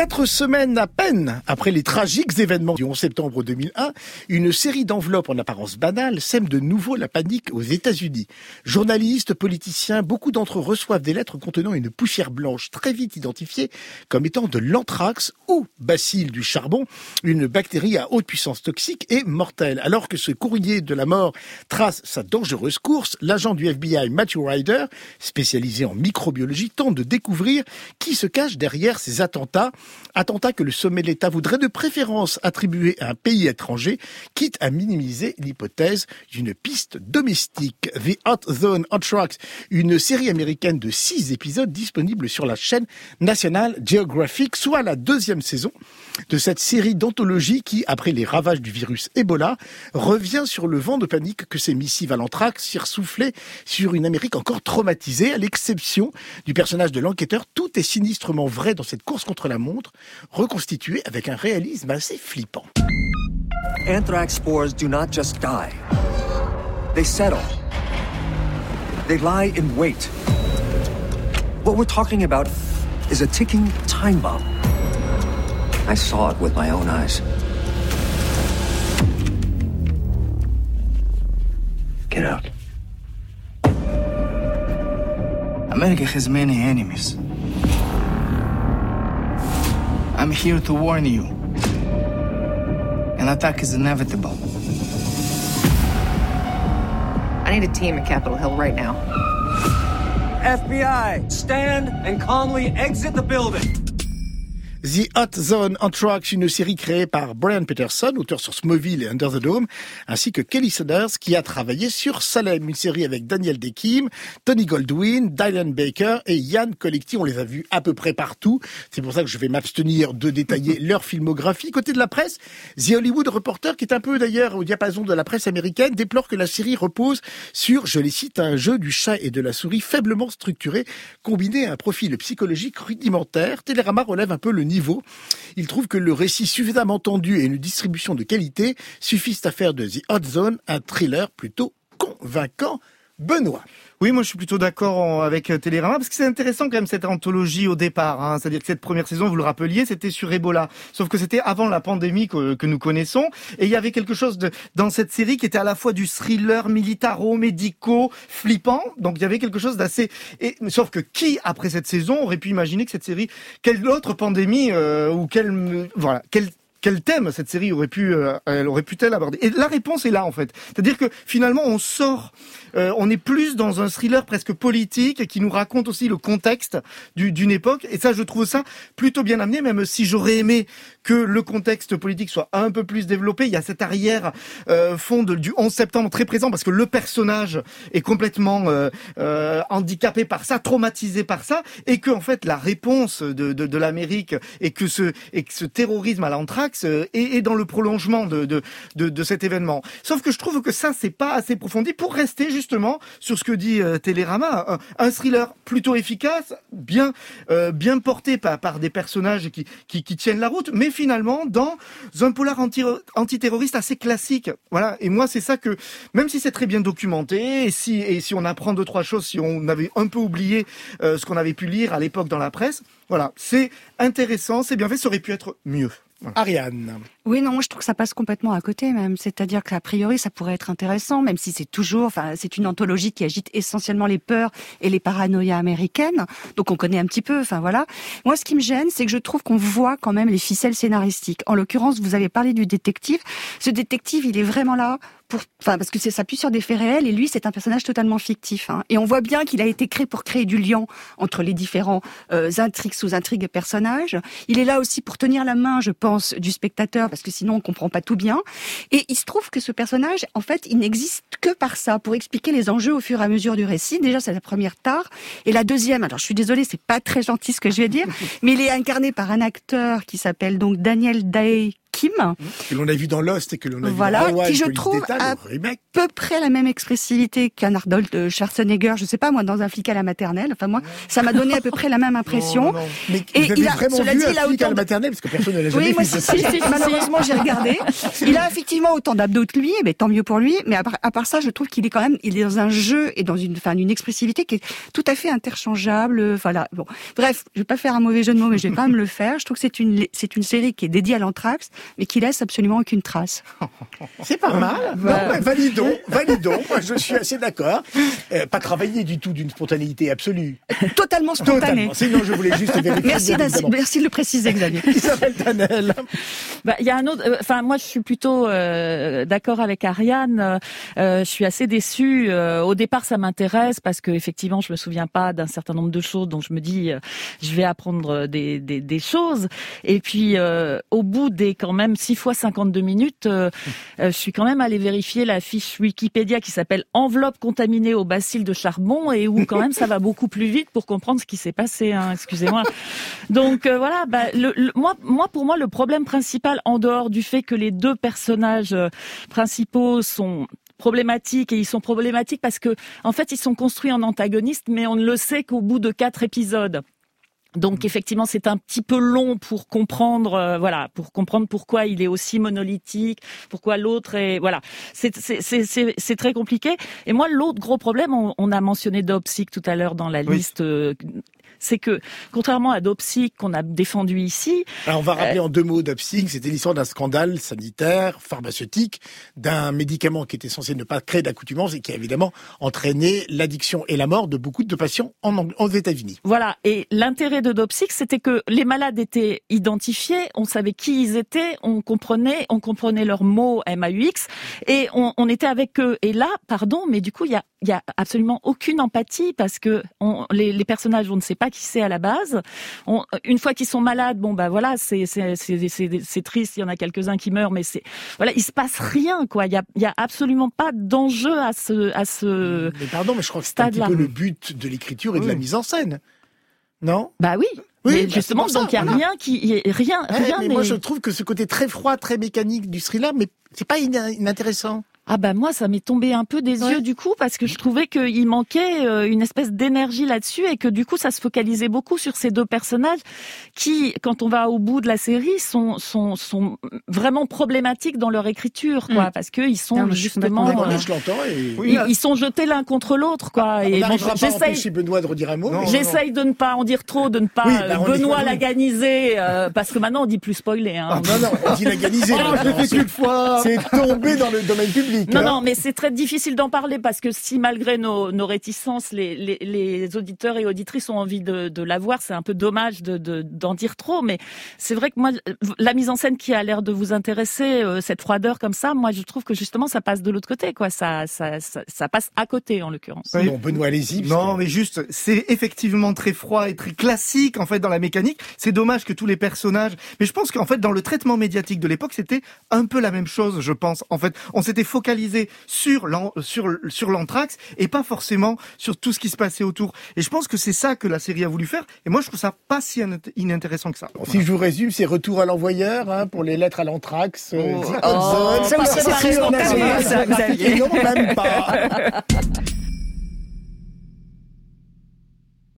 Quatre semaines à peine après les tragiques événements du 11 septembre 2001, une série d'enveloppes en apparence banales sème de nouveau la panique aux États-Unis. Journalistes, politiciens, beaucoup d'entre eux reçoivent des lettres contenant une poussière blanche très vite identifiée comme étant de l'anthrax ou bacille du charbon, une bactérie à haute puissance toxique et mortelle. Alors que ce courrier de la mort trace sa dangereuse course, l'agent du FBI Matthew Ryder, spécialisé en microbiologie, tente de découvrir qui se cache derrière ces attentats Attentat que le sommet de l'État voudrait de préférence attribuer à un pays étranger, quitte à minimiser l'hypothèse d'une piste domestique. The Hot Zone Hot Tracks, une série américaine de six épisodes disponible sur la chaîne National Geographic, soit la deuxième saison de cette série d'anthologie qui, après les ravages du virus Ebola, revient sur le vent de panique que ces missives à l'anthrax souffler sur une Amérique encore traumatisée, à l'exception du personnage de l'enquêteur. Tout est sinistrement vrai dans cette course contre la montre, reconstituée avec un réalisme assez flippant. Anthrax spores do not just die. They settle. They lie in wait. What we're talking about is a ticking time bomb. I saw it with my own eyes. Get out. America has many enemies. I'm here to warn you. An attack is inevitable. I need a team at Capitol Hill right now. FBI, stand and calmly exit the building. The Hot Zone Anthrax, une série créée par Brian Peterson, auteur sur Smallville et Under the Dome, ainsi que Kelly Saunders, qui a travaillé sur Salem, une série avec Daniel Dekim, Tony Goldwyn, Dylan Baker et Ian Collecti. On les a vus à peu près partout. C'est pour ça que je vais m'abstenir de détailler leur filmographie. Côté de la presse, The Hollywood Reporter, qui est un peu d'ailleurs au diapason de la presse américaine, déplore que la série repose sur, je les cite, un jeu du chat et de la souris faiblement structuré, combiné à un profil psychologique rudimentaire. Télérama relève un peu le niveau. Il trouve que le récit suffisamment tendu et une distribution de qualité suffisent à faire de The Hot Zone un thriller plutôt convaincant. Benoît. Oui, moi je suis plutôt d'accord avec euh, Télérama parce que c'est intéressant quand même cette anthologie au départ. Hein. C'est-à-dire que cette première saison, vous le rappeliez, c'était sur Ebola. Sauf que c'était avant la pandémie que, nous connaissons. Et il y avait quelque chose de, dans cette série qui était à la fois du thriller militaro-médico flippant. Donc il y avait quelque chose d'assez... Et, sauf que qui, après cette saison, aurait pu imaginer que cette série, quelle autre pandémie euh, ou quelle... Voilà, quelle quel thème cette série aurait pu, euh, elle aurait pu-elle aborder? Et la réponse est là en fait. C'est-à-dire que finalement on sort, euh, on est plus dans un thriller presque politique qui nous raconte aussi le contexte d'une époque. Et ça, je trouve ça plutôt bien amené, même si j'aurais aimé que le contexte politique soit un peu plus développé. Il y a cet arrière euh, fond du 11 septembre très présent parce que le personnage est complètement euh, handicapé par ça, traumatisé par ça, et que en fait la réponse de, de, de l'Amérique et que ce et que ce terrorisme à l'anthrax euh, dans le prolongement de, de, de, cet événement. Sauf que je trouve que ça, c'est pas assez profondi pour rester justement sur ce que dit euh, Télérama, un, thriller plutôt efficace, bien, euh, bien porté par, par des personnages qui, qui, qui, tiennent la route, mais finalement dans un polar anti, antiterroriste assez classique. Voilà. Et moi, c'est ça que, même si c'est très bien documenté, et si, et si on apprend deux, trois choses, si on avait un peu oublié ce qu'on avait pu lire à l'époque dans la presse, voilà, c'est intéressant, c'est bien fait, ça aurait pu être mieux. Ariane. Oui, non, moi je trouve que ça passe complètement à côté même. C'est-à-dire qu'a priori, ça pourrait être intéressant, même si c'est toujours, enfin, c'est une anthologie qui agite essentiellement les peurs et les paranoïas américaines. Donc on connaît un petit peu, enfin voilà. Moi, ce qui me gêne, c'est que je trouve qu'on voit quand même les ficelles scénaristiques. En l'occurrence, vous avez parlé du détective. Ce détective, il est vraiment là pour, enfin, parce que ça s'appuie sur des faits réels et lui, c'est un personnage totalement fictif. Hein. Et on voit bien qu'il a été créé pour créer du lien entre les différents euh, intrigues, sous-intrigues et personnages. Il est là aussi pour tenir la main, je pense, du spectateur, que sinon on comprend pas tout bien. Et il se trouve que ce personnage, en fait, il n'existe que par ça, pour expliquer les enjeux au fur et à mesure du récit. Déjà, c'est la première tare. Et la deuxième, alors je suis désolée, c'est pas très gentil ce que je vais dire, mais il est incarné par un acteur qui s'appelle donc Daniel Day Kim. Que l'on a vu dans Lost et que l'on a Voilà, vu dans Hawaii, qui je trouve remake. peu près la même expressivité qu'un Arnold Schwarzenegger, je sais pas moi, dans un flic à la maternelle. Enfin moi, ça m'a donné à peu près la même impression. Non, non. Mais Et vous avez il a- vraiment cela vu dit, un il a flic à autant la maternelle Parce que personne ne l'a jamais Oui, moi, si, si, si, malheureusement, j'ai regardé. Il a effectivement autant d'abdos que lui, mais tant mieux pour lui. Mais à part, à part ça, je trouve qu'il est quand même, il est dans un jeu et dans une, enfin, une expressivité qui est tout à fait interchangeable. Voilà. Bon. Bref, je vais pas faire un mauvais jeu de mots, mais je vais quand même le faire. Je trouve que c'est une, c'est une série qui est dédiée à l'anthrax, mais qui laisse absolument aucune trace. C'est pas mal. Non, validons, validons. Moi, je suis assez d'accord. Euh, pas travailler du tout d'une spontanéité absolue. Totalement spontané. Totalement. Sinon, je voulais juste vérifier. Merci, merci de le préciser, Xavier. Isabelle Tanel. Bah, il y a un autre. euh, Enfin, moi, je suis plutôt euh, d'accord avec Ariane. Euh, je suis assez déçue. Euh, au départ, ça m'intéresse parce que effectivement, je me souviens pas d'un certain nombre de choses, donc je me dis, euh, je vais apprendre des, des, des choses. Et puis, euh, au bout des quand même 6 fois 52 minutes, je suis quand même allée vérifier la fiche Wikipédia qui s'appelle Enveloppe contaminée au bacille de charbon et où quand même ça va beaucoup plus vite pour comprendre ce qui s'est passé. Hein, Excusez-moi. Donc voilà, bah, le, le- moi, moi pour moi le problème principal en dehors du fait que les deux personnages euh, principaux sont problématiques et ils sont problématiques parce que en fait ils sont construits en antagonistes mais on ne le sait qu'au bout de quatre épisodes. Donc effectivement, c'est un petit peu long pour comprendre, euh, voilà, pour comprendre pourquoi il est aussi monolithique, pourquoi l'autre est, voilà, c'est très compliqué. Et moi, l'autre gros problème, on, on a mentionné Dopsic tout à l'heure dans la Oui. liste, euh, c'est que contrairement à Dopsic qu'on a défendu ici, Alors, on va rappeler en deux mots d'Apsic. C'était l'histoire d'un scandale sanitaire, pharmaceutique, d'un médicament qui était censé ne pas créer d'accoutumance et qui a évidemment entraîné l'addiction et la mort de beaucoup de patients en, Ang- aux États-Unis. Voilà. Et l'intérêt de Dopsic, c'était que les malades étaient identifiés, on savait qui ils étaient, on comprenait, on comprenait leurs mots MAUX, et on, on était avec eux. Et là, pardon, mais du coup, il y a, il y a absolument aucune empathie parce que on, les, les personnages, on ne sait pas qui c'est à la base. On, une fois qu'ils sont malades, bon bah voilà, c'est triste. Il y en a quelques-uns qui meurent, mais c'est voilà, il se passe rien quoi. Il y a il y a absolument pas d'enjeu à ce à ce. Mais pardon, mais je crois que c'est un petit peu le but de l'écriture et de la mise en scène. Non? Bah oui. Oui, mais bah, justement, pour donc il y ça, a voilà. rien qui, a rien, Ouais, rien mais moi je trouve que ce côté très froid, très mécanique du thriller, mais c'est pas inintéressant. Ah bah moi ça m'est tombé un peu des Ouais. yeux du coup parce que je trouvais qu'il manquait euh, une espèce d'énergie là-dessus et que du coup ça se focalisait beaucoup sur ces deux personnages qui quand on va au bout de la série sont sont sont vraiment problématiques dans leur écriture quoi Mm. parce que ils sont Non, justement euh, et Oui, ils, sont jetés l'un contre l'autre quoi et bon, à j'essaye Benoît de redire un mot. J'essaye de ne pas en dire trop, de ne pas Oui, euh, bah, Benoît l'aganiser, euh, parce que maintenant on dit plus spoiler. Hein. Ah, non, non, on dit l'aganiser. Oh, je l'ai fait qu'une fois. C'est tombé dans le domaine public. Non, hein. non, mais c'est très difficile d'en parler parce que si malgré nos, nos réticences, les, les, les auditeurs et auditrices ont envie de, de la voir, c'est un peu dommage de de- d'en dire trop. Mais c'est vrai que moi, la mise en scène qui a l'air de vous intéresser, euh, cette froideur comme ça, moi je trouve que justement ça passe de l'autre côté, quoi. Ça, ça, ça, ça passe à côté en l'occurrence. Oui. Bon, Benoît, allez-y. Non, que- mais juste, c'est effectivement très froid et très classique en fait dans la mécanique. C'est dommage que tous les personnages, mais je pense qu'en fait dans le traitement médiatique de l'époque, c'était un peu la même chose, je pense. En fait, on s'était focalisé sur l'an- sur sur l'anthrax et pas forcément sur tout ce qui se passait autour. Et je pense que c'est ça que la série a voulu faire. Et moi, je trouve ça pas si in- inintéressant que ça. Si je vous résume, c'est retour à l'envoyeur hein, pour les lettres à l'anthrax. euh, Oh. Oh, ça, ça, Xavier. Non, même pas.